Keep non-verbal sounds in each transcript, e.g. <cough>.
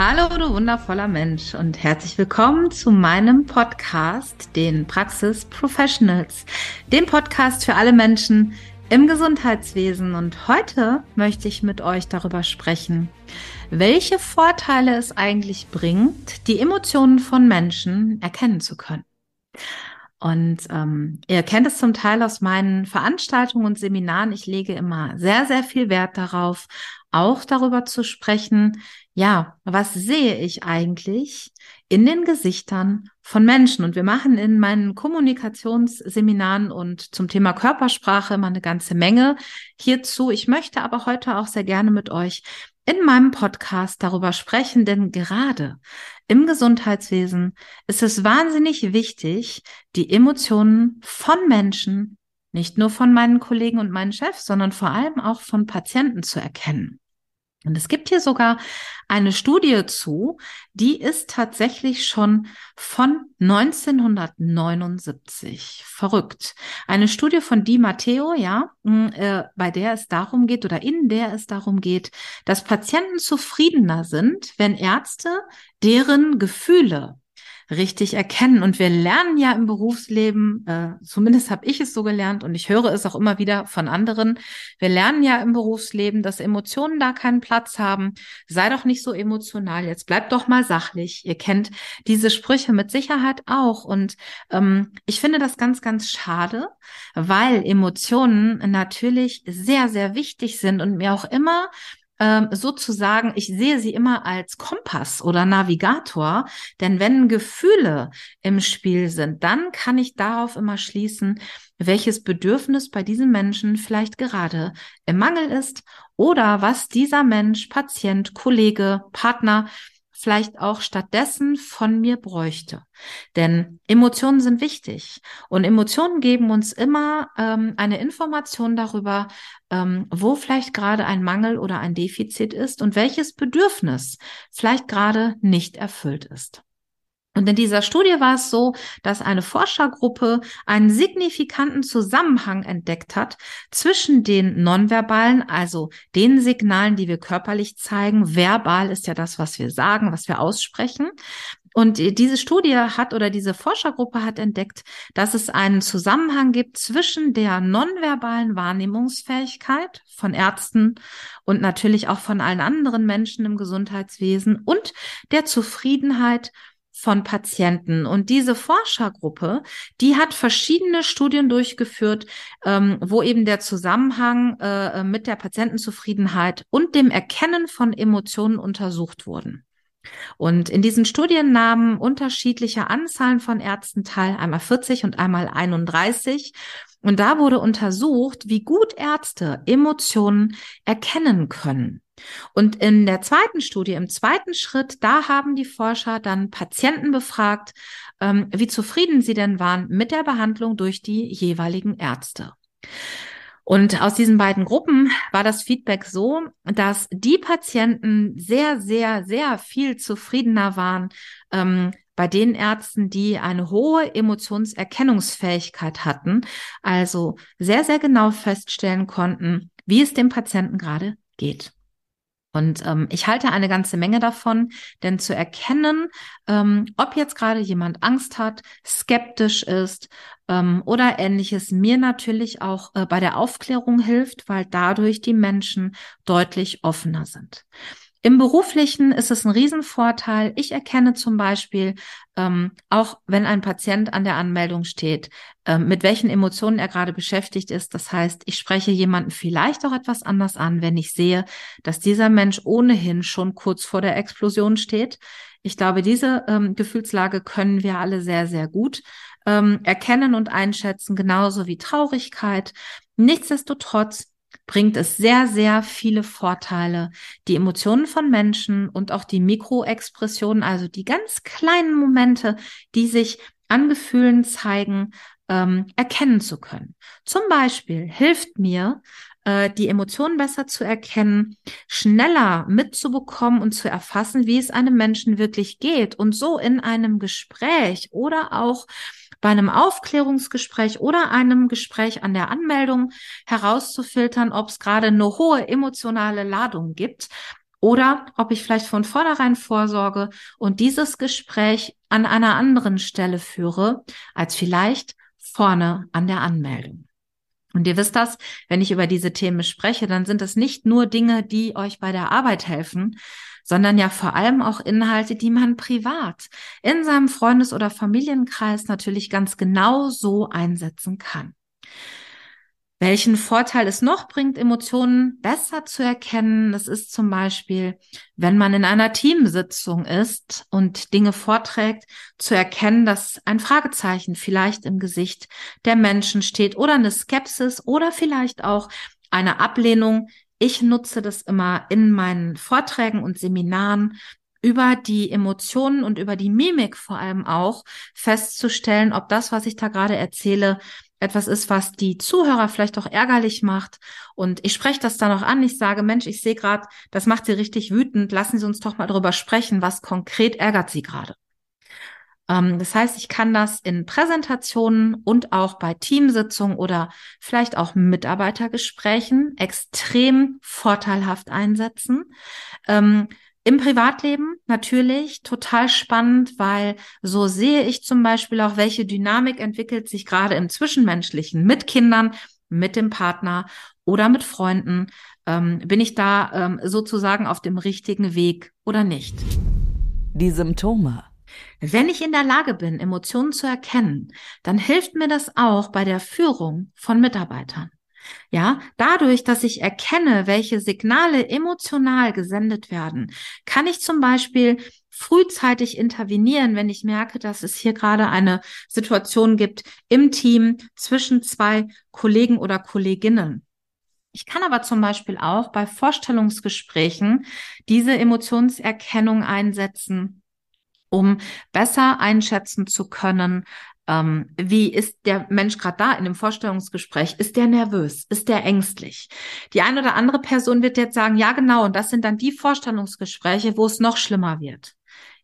Hallo, du wundervoller Mensch und herzlich willkommen zu meinem Podcast, den Praxis Professionals, dem Podcast für alle Menschen im Gesundheitswesen. Und heute möchte ich mit euch darüber sprechen, welche Vorteile es eigentlich bringt, die Emotionen von Menschen erkennen zu können. Und ähm, ihr kennt es zum Teil aus meinen Veranstaltungen und Seminaren. Ich lege immer sehr, sehr viel Wert darauf, auch darüber zu sprechen, ja, was sehe ich eigentlich in den Gesichtern von Menschen? Und wir machen in meinen Kommunikationsseminaren und zum Thema Körpersprache immer eine ganze Menge hierzu. Ich möchte aber heute auch sehr gerne mit euch in meinem Podcast darüber sprechen, denn gerade im Gesundheitswesen ist es wahnsinnig wichtig, die Emotionen von Menschen, nicht nur von meinen Kollegen und meinen Chefs, sondern vor allem auch von Patienten zu erkennen. Und es gibt hier sogar eine Studie zu, die ist tatsächlich schon von 1979. Verrückt. Eine Studie von Di Matteo, ja, äh, bei der es darum geht oder in der es darum geht, dass Patienten zufriedener sind, wenn Ärzte deren Gefühle richtig erkennen. Und wir lernen ja im Berufsleben, äh, zumindest habe ich es so gelernt und ich höre es auch immer wieder von anderen, wir lernen ja im Berufsleben, dass Emotionen da keinen Platz haben. Sei doch nicht so emotional, jetzt bleibt doch mal sachlich. Ihr kennt diese Sprüche mit Sicherheit auch. Und ähm, ich finde das ganz, ganz schade, weil Emotionen natürlich sehr, sehr wichtig sind und mir auch immer ähm, sozusagen, ich sehe sie immer als Kompass oder Navigator, denn wenn Gefühle im Spiel sind, dann kann ich darauf immer schließen, welches Bedürfnis bei diesem Menschen vielleicht gerade im Mangel ist oder was dieser Mensch, Patient, Kollege, Partner vielleicht auch stattdessen von mir bräuchte. Denn Emotionen sind wichtig und Emotionen geben uns immer ähm, eine Information darüber, ähm, wo vielleicht gerade ein Mangel oder ein Defizit ist und welches Bedürfnis vielleicht gerade nicht erfüllt ist. Und in dieser Studie war es so, dass eine Forschergruppe einen signifikanten Zusammenhang entdeckt hat zwischen den nonverbalen, also den Signalen, die wir körperlich zeigen. Verbal ist ja das, was wir sagen, was wir aussprechen. Und diese Studie hat oder diese Forschergruppe hat entdeckt, dass es einen Zusammenhang gibt zwischen der nonverbalen Wahrnehmungsfähigkeit von Ärzten und natürlich auch von allen anderen Menschen im Gesundheitswesen und der Zufriedenheit von Patienten. Und diese Forschergruppe, die hat verschiedene Studien durchgeführt, ähm, wo eben der Zusammenhang äh, mit der Patientenzufriedenheit und dem Erkennen von Emotionen untersucht wurden. Und in diesen Studien nahmen unterschiedliche Anzahlen von Ärzten teil, einmal 40 und einmal 31. Und da wurde untersucht, wie gut Ärzte Emotionen erkennen können. Und in der zweiten Studie, im zweiten Schritt, da haben die Forscher dann Patienten befragt, ähm, wie zufrieden sie denn waren mit der Behandlung durch die jeweiligen Ärzte. Und aus diesen beiden Gruppen war das Feedback so, dass die Patienten sehr, sehr, sehr viel zufriedener waren ähm, bei den Ärzten, die eine hohe Emotionserkennungsfähigkeit hatten, also sehr, sehr genau feststellen konnten, wie es dem Patienten gerade geht. Und ähm, ich halte eine ganze Menge davon, denn zu erkennen, ähm, ob jetzt gerade jemand Angst hat, skeptisch ist ähm, oder ähnliches, mir natürlich auch äh, bei der Aufklärung hilft, weil dadurch die Menschen deutlich offener sind. Im beruflichen ist es ein Riesenvorteil. Ich erkenne zum Beispiel, ähm, auch wenn ein Patient an der Anmeldung steht, ähm, mit welchen Emotionen er gerade beschäftigt ist. Das heißt, ich spreche jemanden vielleicht auch etwas anders an, wenn ich sehe, dass dieser Mensch ohnehin schon kurz vor der Explosion steht. Ich glaube, diese ähm, Gefühlslage können wir alle sehr, sehr gut ähm, erkennen und einschätzen, genauso wie Traurigkeit. Nichtsdestotrotz bringt es sehr, sehr viele Vorteile, die Emotionen von Menschen und auch die Mikroexpressionen, also die ganz kleinen Momente, die sich an Gefühlen zeigen, ähm, erkennen zu können. Zum Beispiel hilft mir, äh, die Emotionen besser zu erkennen, schneller mitzubekommen und zu erfassen, wie es einem Menschen wirklich geht und so in einem Gespräch oder auch bei einem Aufklärungsgespräch oder einem Gespräch an der Anmeldung herauszufiltern, ob es gerade eine hohe emotionale Ladung gibt oder ob ich vielleicht von vornherein vorsorge und dieses Gespräch an einer anderen Stelle führe, als vielleicht vorne an der Anmeldung. Und ihr wisst das, wenn ich über diese Themen spreche, dann sind es nicht nur Dinge, die euch bei der Arbeit helfen, sondern ja vor allem auch Inhalte, die man privat in seinem Freundes- oder Familienkreis natürlich ganz genau so einsetzen kann. Welchen Vorteil es noch bringt, Emotionen besser zu erkennen, das ist zum Beispiel, wenn man in einer Teamsitzung ist und Dinge vorträgt, zu erkennen, dass ein Fragezeichen vielleicht im Gesicht der Menschen steht oder eine Skepsis oder vielleicht auch eine Ablehnung. Ich nutze das immer in meinen Vorträgen und Seminaren, über die Emotionen und über die Mimik vor allem auch festzustellen, ob das, was ich da gerade erzähle, etwas ist, was die Zuhörer vielleicht auch ärgerlich macht. Und ich spreche das dann auch an. Ich sage, Mensch, ich sehe gerade, das macht Sie richtig wütend. Lassen Sie uns doch mal darüber sprechen, was konkret ärgert Sie gerade. Ähm, das heißt, ich kann das in Präsentationen und auch bei Teamsitzungen oder vielleicht auch Mitarbeitergesprächen extrem vorteilhaft einsetzen. Ähm, im Privatleben natürlich total spannend, weil so sehe ich zum Beispiel auch, welche Dynamik entwickelt sich gerade im Zwischenmenschlichen mit Kindern, mit dem Partner oder mit Freunden. Ähm, bin ich da ähm, sozusagen auf dem richtigen Weg oder nicht? Die Symptome wenn ich in der Lage bin, Emotionen zu erkennen, dann hilft mir das auch bei der Führung von Mitarbeitern. Ja, dadurch, dass ich erkenne, welche Signale emotional gesendet werden, kann ich zum Beispiel frühzeitig intervenieren, wenn ich merke, dass es hier gerade eine Situation gibt im Team zwischen zwei Kollegen oder Kolleginnen. Ich kann aber zum Beispiel auch bei Vorstellungsgesprächen diese Emotionserkennung einsetzen um besser einschätzen zu können, ähm, wie ist der Mensch gerade da in dem Vorstellungsgespräch? Ist der nervös? Ist der ängstlich? Die eine oder andere Person wird jetzt sagen, ja genau, und das sind dann die Vorstellungsgespräche, wo es noch schlimmer wird.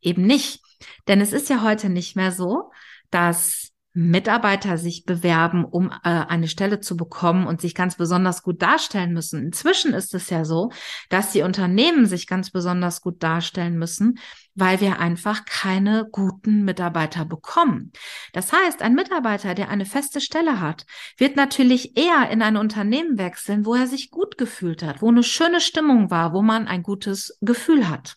Eben nicht. Denn es ist ja heute nicht mehr so, dass Mitarbeiter sich bewerben, um äh, eine Stelle zu bekommen und sich ganz besonders gut darstellen müssen. Inzwischen ist es ja so, dass die Unternehmen sich ganz besonders gut darstellen müssen, weil wir einfach keine guten Mitarbeiter bekommen. Das heißt, ein Mitarbeiter, der eine feste Stelle hat, wird natürlich eher in ein Unternehmen wechseln, wo er sich gut gefühlt hat, wo eine schöne Stimmung war, wo man ein gutes Gefühl hat.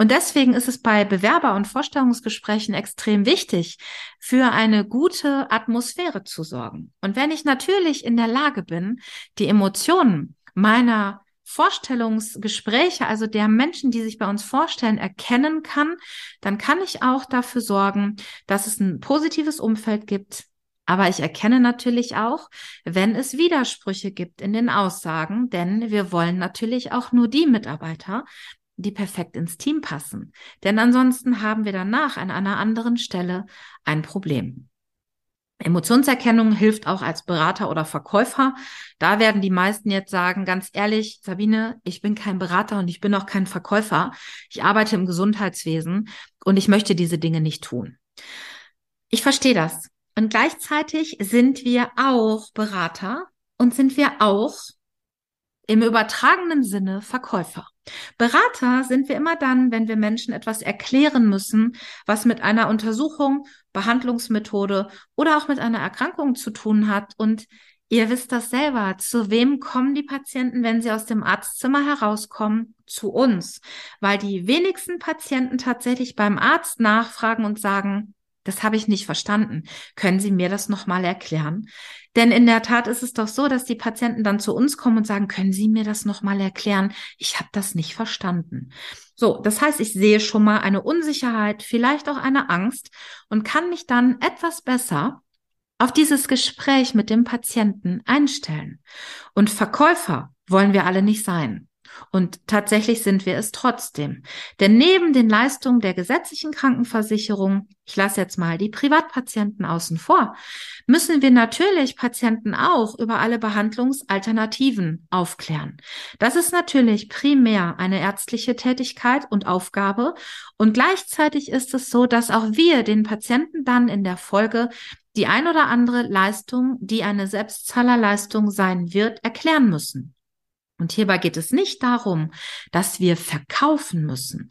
Und deswegen ist es bei Bewerber- und Vorstellungsgesprächen extrem wichtig, für eine gute Atmosphäre zu sorgen. Und wenn ich natürlich in der Lage bin, die Emotionen meiner Vorstellungsgespräche, also der Menschen, die sich bei uns vorstellen, erkennen kann, dann kann ich auch dafür sorgen, dass es ein positives Umfeld gibt. Aber ich erkenne natürlich auch, wenn es Widersprüche gibt in den Aussagen, denn wir wollen natürlich auch nur die Mitarbeiter, die perfekt ins Team passen. Denn ansonsten haben wir danach an einer anderen Stelle ein Problem. Emotionserkennung hilft auch als Berater oder Verkäufer. Da werden die meisten jetzt sagen, ganz ehrlich, Sabine, ich bin kein Berater und ich bin auch kein Verkäufer. Ich arbeite im Gesundheitswesen und ich möchte diese Dinge nicht tun. Ich verstehe das. Und gleichzeitig sind wir auch Berater und sind wir auch im übertragenen Sinne Verkäufer. Berater sind wir immer dann, wenn wir Menschen etwas erklären müssen, was mit einer Untersuchung, Behandlungsmethode oder auch mit einer Erkrankung zu tun hat. Und ihr wisst das selber. Zu wem kommen die Patienten, wenn sie aus dem Arztzimmer herauskommen? Zu uns. Weil die wenigsten Patienten tatsächlich beim Arzt nachfragen und sagen, das habe ich nicht verstanden. Können Sie mir das nochmal erklären? Denn in der Tat ist es doch so, dass die Patienten dann zu uns kommen und sagen, können Sie mir das nochmal erklären? Ich habe das nicht verstanden. So, das heißt, ich sehe schon mal eine Unsicherheit, vielleicht auch eine Angst und kann mich dann etwas besser auf dieses Gespräch mit dem Patienten einstellen. Und Verkäufer wollen wir alle nicht sein. Und tatsächlich sind wir es trotzdem. Denn neben den Leistungen der gesetzlichen Krankenversicherung, ich lasse jetzt mal die Privatpatienten außen vor, müssen wir natürlich Patienten auch über alle Behandlungsalternativen aufklären. Das ist natürlich primär eine ärztliche Tätigkeit und Aufgabe. Und gleichzeitig ist es so, dass auch wir den Patienten dann in der Folge die ein oder andere Leistung, die eine Selbstzahlerleistung sein wird, erklären müssen. Und hierbei geht es nicht darum, dass wir verkaufen müssen.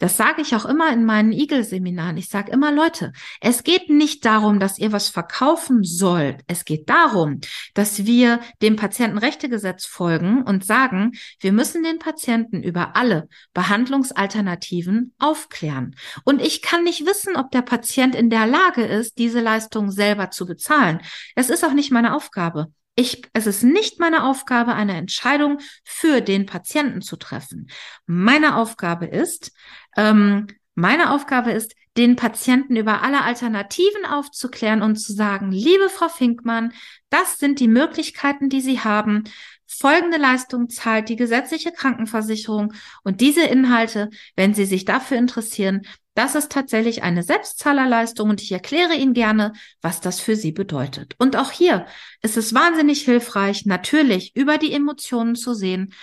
Das sage ich auch immer in meinen Eagle-Seminaren. Ich sage immer, Leute, es geht nicht darum, dass ihr was verkaufen sollt. Es geht darum, dass wir dem Patientenrechtegesetz folgen und sagen, wir müssen den Patienten über alle Behandlungsalternativen aufklären. Und ich kann nicht wissen, ob der Patient in der Lage ist, diese Leistung selber zu bezahlen. Es ist auch nicht meine Aufgabe. Ich, es ist nicht meine Aufgabe, eine Entscheidung für den Patienten zu treffen. Meine Aufgabe ist, ähm, meine Aufgabe ist, den Patienten über alle Alternativen aufzuklären und zu sagen, liebe Frau Finkmann, das sind die Möglichkeiten, die Sie haben. Folgende Leistung zahlt die gesetzliche Krankenversicherung und diese Inhalte, wenn Sie sich dafür interessieren, das ist tatsächlich eine Selbstzahlerleistung und ich erkläre Ihnen gerne, was das für Sie bedeutet. Und auch hier ist es wahnsinnig hilfreich, natürlich über die Emotionen zu sehen.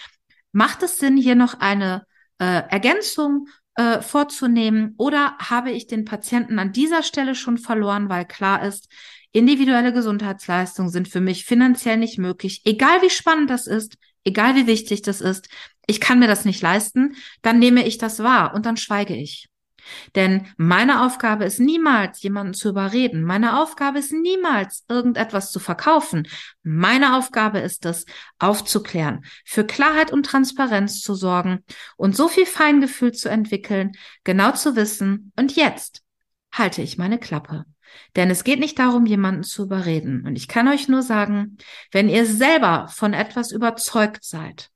Macht es Sinn, hier noch eine äh, Ergänzung äh, vorzunehmen oder habe ich den Patienten an dieser Stelle schon verloren, weil klar ist, individuelle Gesundheitsleistungen sind für mich finanziell nicht möglich, egal wie spannend das ist, egal wie wichtig das ist. Ich kann mir das nicht leisten, dann nehme ich das wahr und dann schweige ich. Denn meine Aufgabe ist niemals, jemanden zu überreden. Meine Aufgabe ist niemals, irgendetwas zu verkaufen. Meine Aufgabe ist es, aufzuklären, für Klarheit und Transparenz zu sorgen und so viel Feingefühl zu entwickeln, genau zu wissen, und jetzt halte ich meine Klappe. Denn es geht nicht darum, jemanden zu überreden. Und ich kann euch nur sagen, wenn ihr selber von etwas überzeugt seid,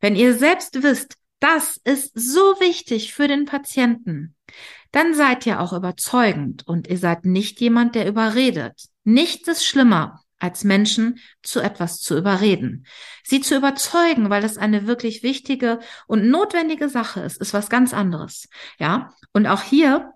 wenn ihr selbst wisst, das ist so wichtig für den Patienten, dann seid ihr auch überzeugend und ihr seid nicht jemand, der überredet. Nichts ist schlimmer, als Menschen zu etwas zu überreden. Sie zu überzeugen, weil es eine wirklich wichtige und notwendige Sache ist, ist was ganz anderes. Ja. Und auch hier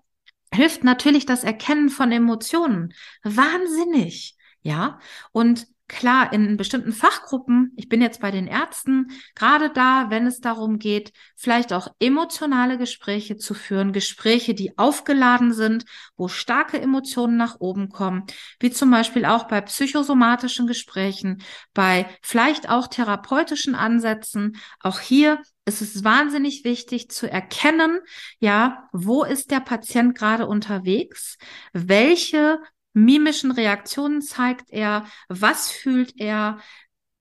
hilft natürlich das Erkennen von Emotionen. Wahnsinnig. Ja. Und Klar, in bestimmten Fachgruppen, ich bin jetzt bei den Ärzten, gerade da, wenn es darum geht, vielleicht auch emotionale Gespräche zu führen, Gespräche, die aufgeladen sind, wo starke Emotionen nach oben kommen, wie zum Beispiel auch bei psychosomatischen Gesprächen, bei vielleicht auch therapeutischen Ansätzen. Auch hier ist es wahnsinnig wichtig zu erkennen, ja, wo ist der Patient gerade unterwegs? Welche mimischen Reaktionen zeigt er, was fühlt er,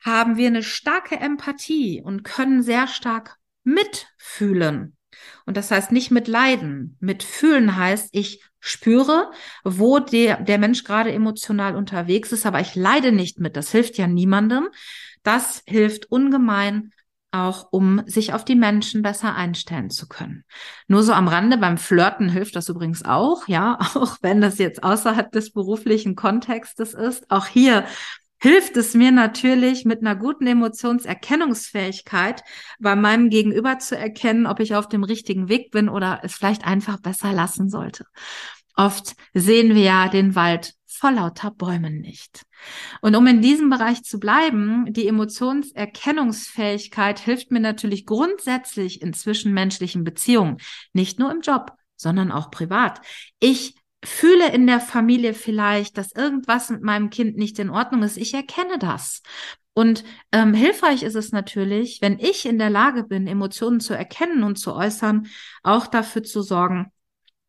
haben wir eine starke Empathie und können sehr stark mitfühlen. Und das heißt nicht mit Leiden. Mitfühlen heißt, ich spüre, wo der, der Mensch gerade emotional unterwegs ist, aber ich leide nicht mit. Das hilft ja niemandem. Das hilft ungemein, auch um sich auf die Menschen besser einstellen zu können. Nur so am Rande beim Flirten hilft das übrigens auch, ja, <laughs> auch wenn das jetzt außerhalb des beruflichen Kontextes ist. Auch hier hilft es mir natürlich mit einer guten Emotionserkennungsfähigkeit bei meinem Gegenüber zu erkennen, ob ich auf dem richtigen Weg bin oder es vielleicht einfach besser lassen sollte. Oft sehen wir ja den Wald vor lauter Bäumen nicht. Und um in diesem Bereich zu bleiben, die Emotionserkennungsfähigkeit hilft mir natürlich grundsätzlich in zwischenmenschlichen Beziehungen, nicht nur im Job, sondern auch privat. Ich fühle in der Familie vielleicht, dass irgendwas mit meinem Kind nicht in Ordnung ist. Ich erkenne das. Und ähm, hilfreich ist es natürlich, wenn ich in der Lage bin, Emotionen zu erkennen und zu äußern, auch dafür zu sorgen,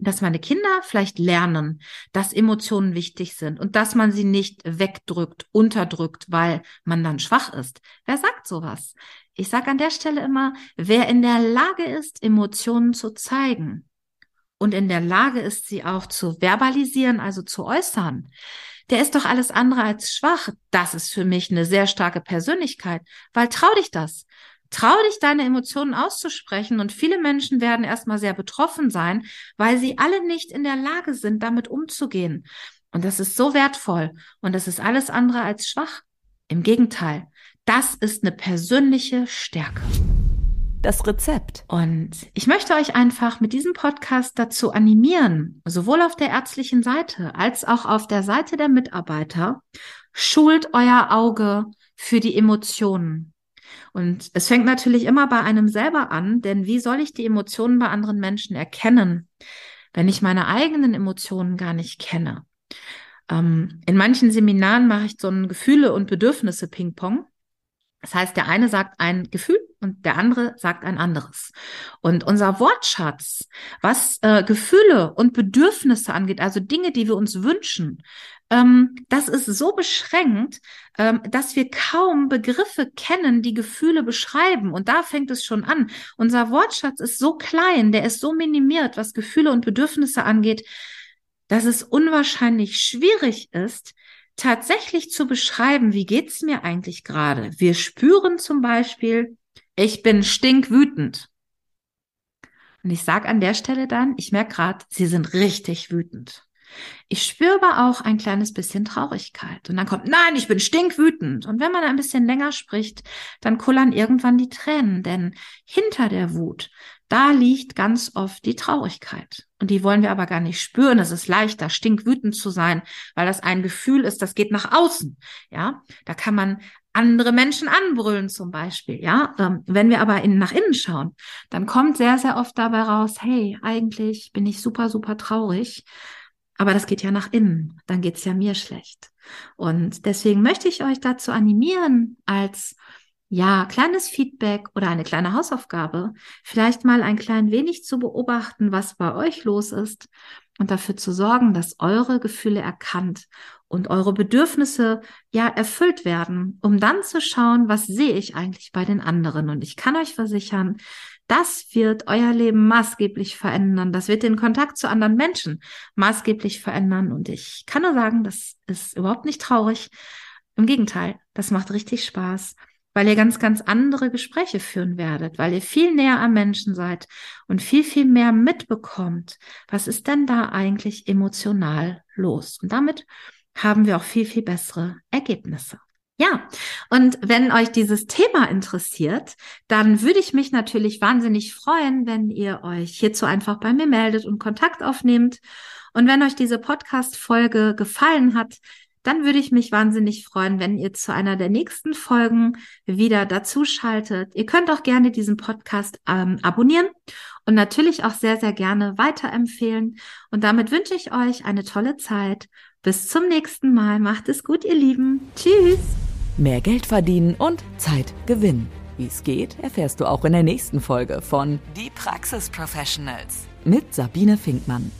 dass meine Kinder vielleicht lernen, dass Emotionen wichtig sind und dass man sie nicht wegdrückt, unterdrückt, weil man dann schwach ist. Wer sagt sowas? Ich sage an der Stelle immer, wer in der Lage ist, Emotionen zu zeigen und in der Lage ist, sie auch zu verbalisieren, also zu äußern, der ist doch alles andere als schwach. Das ist für mich eine sehr starke Persönlichkeit, weil trau dich das. Trau dich, deine Emotionen auszusprechen und viele Menschen werden erstmal sehr betroffen sein, weil sie alle nicht in der Lage sind, damit umzugehen. Und das ist so wertvoll und das ist alles andere als schwach. Im Gegenteil, das ist eine persönliche Stärke. Das Rezept. Und ich möchte euch einfach mit diesem Podcast dazu animieren, sowohl auf der ärztlichen Seite als auch auf der Seite der Mitarbeiter, schult euer Auge für die Emotionen. Und es fängt natürlich immer bei einem selber an, denn wie soll ich die Emotionen bei anderen Menschen erkennen, wenn ich meine eigenen Emotionen gar nicht kenne? Ähm, in manchen Seminaren mache ich so ein Gefühle- und Bedürfnisse-Ping-Pong. Das heißt, der eine sagt ein Gefühl und der andere sagt ein anderes. Und unser Wortschatz, was äh, Gefühle und Bedürfnisse angeht, also Dinge, die wir uns wünschen, das ist so beschränkt, ähm, dass wir kaum Begriffe kennen, die Gefühle beschreiben. Und da fängt es schon an. Unser Wortschatz ist so klein, der ist so minimiert, was Gefühle und Bedürfnisse angeht, dass es unwahrscheinlich schwierig ist, tatsächlich zu beschreiben, wie geht's mir eigentlich gerade. Wir spüren zum Beispiel, ich bin stinkwütend. Und ich sage an der Stelle dann, ich merke gerade, Sie sind richtig wütend. Ich spüre aber auch ein kleines bisschen Traurigkeit. Und dann kommt, nein, ich bin stinkwütend. Und wenn man ein bisschen länger spricht, dann kullern irgendwann die Tränen, denn hinter der Wut, da liegt ganz oft die Traurigkeit. Und die wollen wir aber gar nicht spüren. Es ist leichter, stinkwütend zu sein, weil das ein Gefühl ist, das geht nach außen. Ja, da kann man andere Menschen anbrüllen zum Beispiel. Ja, ähm, wenn wir aber in, nach innen schauen, dann kommt sehr, sehr oft dabei raus, hey, eigentlich bin ich super, super traurig. Aber das geht ja nach innen, dann geht's ja mir schlecht. Und deswegen möchte ich euch dazu animieren, als ja, kleines Feedback oder eine kleine Hausaufgabe, vielleicht mal ein klein wenig zu beobachten, was bei euch los ist und dafür zu sorgen, dass eure Gefühle erkannt und eure Bedürfnisse ja erfüllt werden, um dann zu schauen, was sehe ich eigentlich bei den anderen. Und ich kann euch versichern, das wird euer Leben maßgeblich verändern. Das wird den Kontakt zu anderen Menschen maßgeblich verändern. Und ich kann nur sagen, das ist überhaupt nicht traurig. Im Gegenteil, das macht richtig Spaß, weil ihr ganz, ganz andere Gespräche führen werdet, weil ihr viel näher am Menschen seid und viel, viel mehr mitbekommt. Was ist denn da eigentlich emotional los? Und damit haben wir auch viel, viel bessere Ergebnisse. Ja, und wenn euch dieses Thema interessiert, dann würde ich mich natürlich wahnsinnig freuen, wenn ihr euch hierzu einfach bei mir meldet und Kontakt aufnehmt. Und wenn euch diese Podcast-Folge gefallen hat, dann würde ich mich wahnsinnig freuen, wenn ihr zu einer der nächsten Folgen wieder dazu schaltet. Ihr könnt auch gerne diesen Podcast ähm, abonnieren und natürlich auch sehr, sehr gerne weiterempfehlen. Und damit wünsche ich euch eine tolle Zeit. Bis zum nächsten Mal. Macht es gut, ihr Lieben. Tschüss. Mehr Geld verdienen und Zeit gewinnen. Wie es geht, erfährst du auch in der nächsten Folge von Die Praxis Professionals mit Sabine Finkmann.